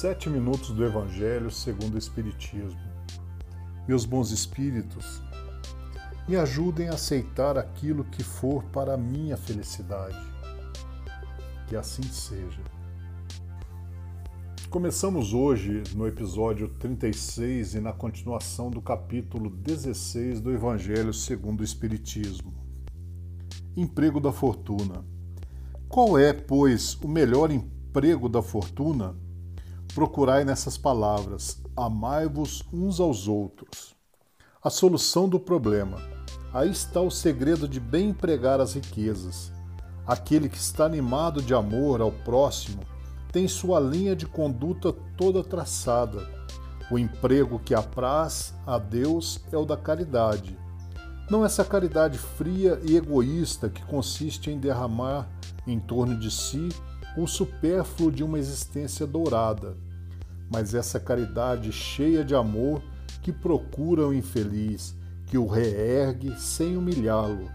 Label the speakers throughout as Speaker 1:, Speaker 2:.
Speaker 1: Sete minutos do Evangelho segundo o Espiritismo. Meus bons espíritos, me ajudem a aceitar aquilo que for para a minha felicidade. Que assim seja. Começamos hoje no episódio 36 e na continuação do capítulo 16 do Evangelho segundo o Espiritismo. Emprego da fortuna. Qual é, pois, o melhor emprego da fortuna? Procurai nessas palavras: amai-vos uns aos outros. A solução do problema. Aí está o segredo de bem empregar as riquezas. Aquele que está animado de amor ao próximo tem sua linha de conduta toda traçada. O emprego que apraz a Deus é o da caridade. Não essa caridade fria e egoísta que consiste em derramar em torno de si o supérfluo de uma existência dourada, mas essa caridade cheia de amor que procura o infeliz, que o reergue sem humilhá-lo.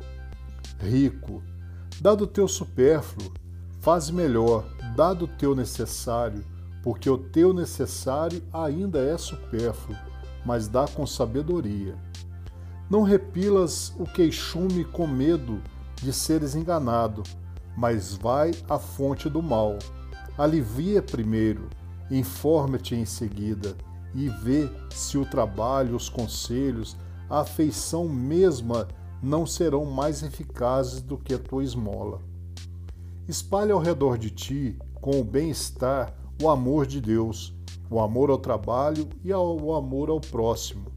Speaker 1: Rico, dado o teu supérfluo, faz melhor, dado o teu necessário, porque o teu necessário ainda é supérfluo, mas dá com sabedoria. Não repilas o queixume com medo de seres enganado, mas vai à fonte do mal. Alivia primeiro, informa-te em seguida e vê se o trabalho, os conselhos, a afeição mesma não serão mais eficazes do que a tua esmola. Espalha ao redor de ti, com o bem-estar, o amor de Deus, o amor ao trabalho e o amor ao próximo.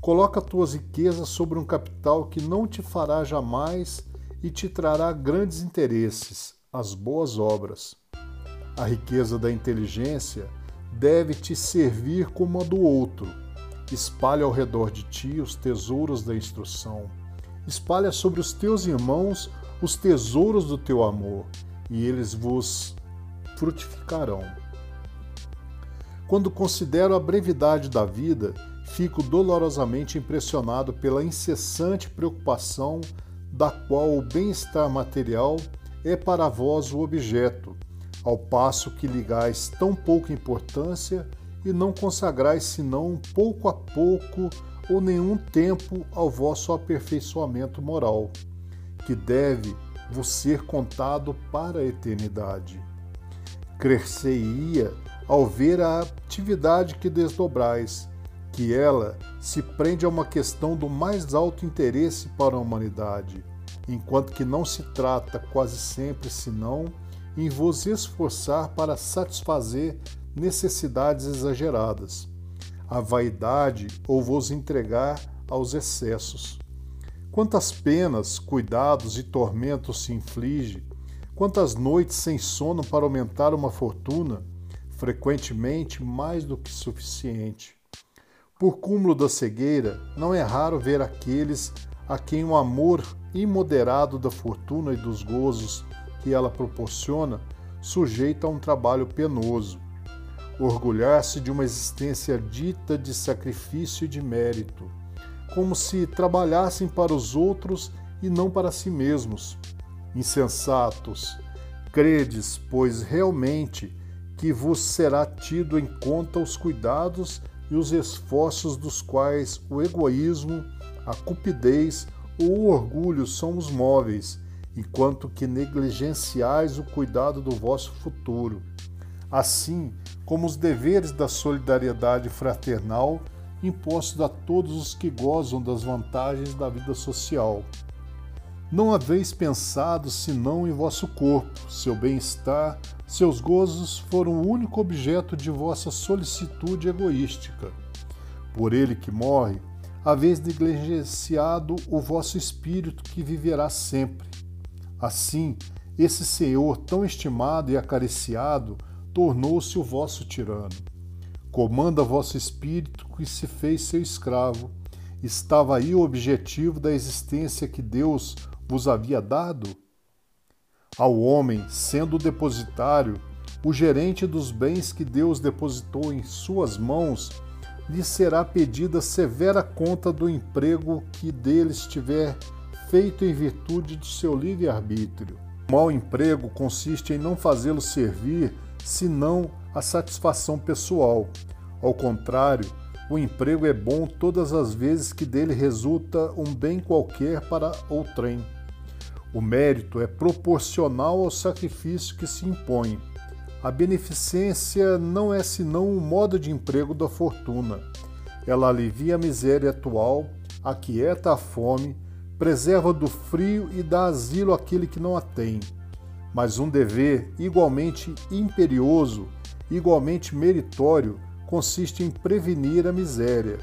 Speaker 1: Coloca tuas riquezas sobre um capital que não te fará jamais e te trará grandes interesses, as boas obras. A riqueza da inteligência deve te servir como a do outro. Espalha ao redor de ti os tesouros da instrução. Espalha sobre os teus irmãos os tesouros do teu amor, e eles vos frutificarão. Quando considero a brevidade da vida, fico dolorosamente impressionado pela incessante preocupação da qual o bem-estar material é para vós o objeto, ao passo que ligais tão pouca importância e não consagrais senão pouco a pouco ou nenhum tempo ao vosso aperfeiçoamento moral, que deve vos ser contado para a eternidade. Cresceia ao ver a atividade que desdobrais, que ela se prende a uma questão do mais alto interesse para a humanidade, enquanto que não se trata quase sempre senão em vos esforçar para satisfazer necessidades exageradas, a vaidade ou vos entregar aos excessos. Quantas penas, cuidados e tormentos se inflige, quantas noites sem sono para aumentar uma fortuna, frequentemente mais do que suficiente. Por cúmulo da cegueira, não é raro ver aqueles a quem o amor imoderado da fortuna e dos gozos que ela proporciona sujeita a um trabalho penoso. Orgulhar-se de uma existência dita de sacrifício e de mérito, como se trabalhassem para os outros e não para si mesmos. Insensatos, credes, pois realmente que vos será tido em conta os cuidados e os esforços dos quais o egoísmo, a cupidez ou o orgulho são os móveis, enquanto que negligenciais o cuidado do vosso futuro, assim como os deveres da solidariedade fraternal impostos a todos os que gozam das vantagens da vida social. Não haveis pensado senão em vosso corpo, seu bem-estar, seus gozos foram o único objeto de vossa solicitude egoística. Por ele que morre, haveis negligenciado o vosso espírito que viverá sempre. Assim, esse Senhor tão estimado e acariciado tornou-se o vosso tirano. Comanda vosso espírito que se fez seu escravo. Estava aí o objetivo da existência que Deus vos havia dado? Ao homem, sendo o depositário, o gerente dos bens que Deus depositou em suas mãos, lhe será pedida severa conta do emprego que dele estiver feito em virtude do seu livre-arbítrio. O mau emprego consiste em não fazê-lo servir senão a satisfação pessoal. Ao contrário, o emprego é bom todas as vezes que dele resulta um bem qualquer para outrem. O mérito é proporcional ao sacrifício que se impõe. A beneficência não é senão um modo de emprego da fortuna. Ela alivia a miséria atual, aquieta a fome, preserva do frio e dá asilo àquele que não a tem. Mas um dever igualmente imperioso, igualmente meritório, consiste em prevenir a miséria.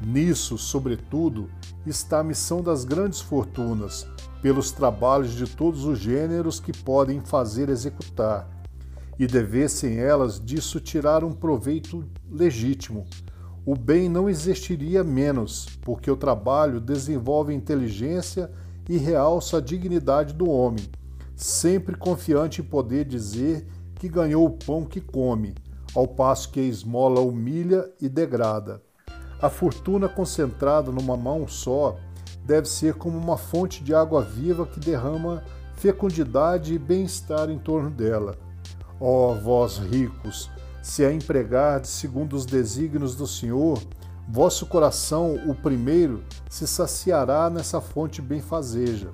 Speaker 1: Nisso, sobretudo, está a missão das grandes fortunas, pelos trabalhos de todos os gêneros que podem fazer executar, e devessem elas disso tirar um proveito legítimo. O bem não existiria menos, porque o trabalho desenvolve inteligência e realça a dignidade do homem, sempre confiante em poder dizer que ganhou o pão que come, ao passo que a esmola humilha e degrada. A fortuna concentrada numa mão só deve ser como uma fonte de água viva que derrama fecundidade e bem-estar em torno dela. Ó vós ricos, se a empregardes segundo os desígnios do Senhor, vosso coração, o primeiro, se saciará nessa fonte benfazeja.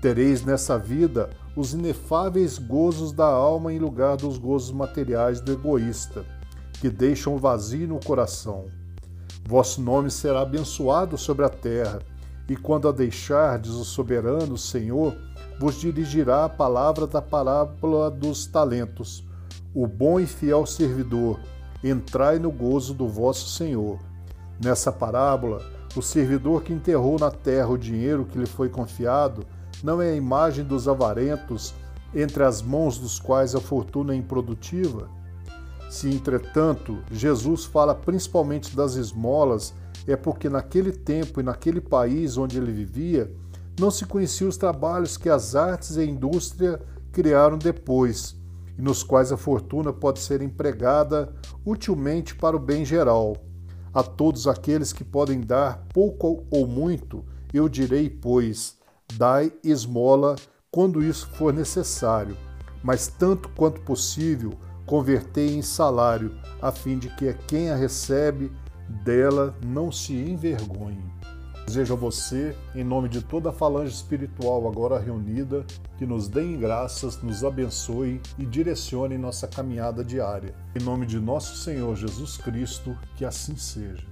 Speaker 1: Tereis nessa vida os inefáveis gozos da alma em lugar dos gozos materiais do egoísta, que deixam vazio no coração. Vosso nome será abençoado sobre a terra, e quando a deixardes, o soberano Senhor vos dirigirá a palavra da parábola dos talentos. O bom e fiel servidor, entrai no gozo do vosso Senhor. Nessa parábola, o servidor que enterrou na terra o dinheiro que lhe foi confiado não é a imagem dos avarentos entre as mãos dos quais a fortuna é improdutiva? Se, entretanto, Jesus fala principalmente das esmolas, é porque naquele tempo e naquele país onde ele vivia, não se conheciam os trabalhos que as artes e a indústria criaram depois, e nos quais a fortuna pode ser empregada utilmente para o bem geral. A todos aqueles que podem dar pouco ou muito, eu direi, pois, dai esmola quando isso for necessário, mas tanto quanto possível, convertei em salário, a fim de que quem a recebe dela não se envergonhe. Desejo a você, em nome de toda a falange espiritual agora reunida, que nos deem graças, nos abençoe e direcione nossa caminhada diária. Em nome de nosso Senhor Jesus Cristo, que assim seja.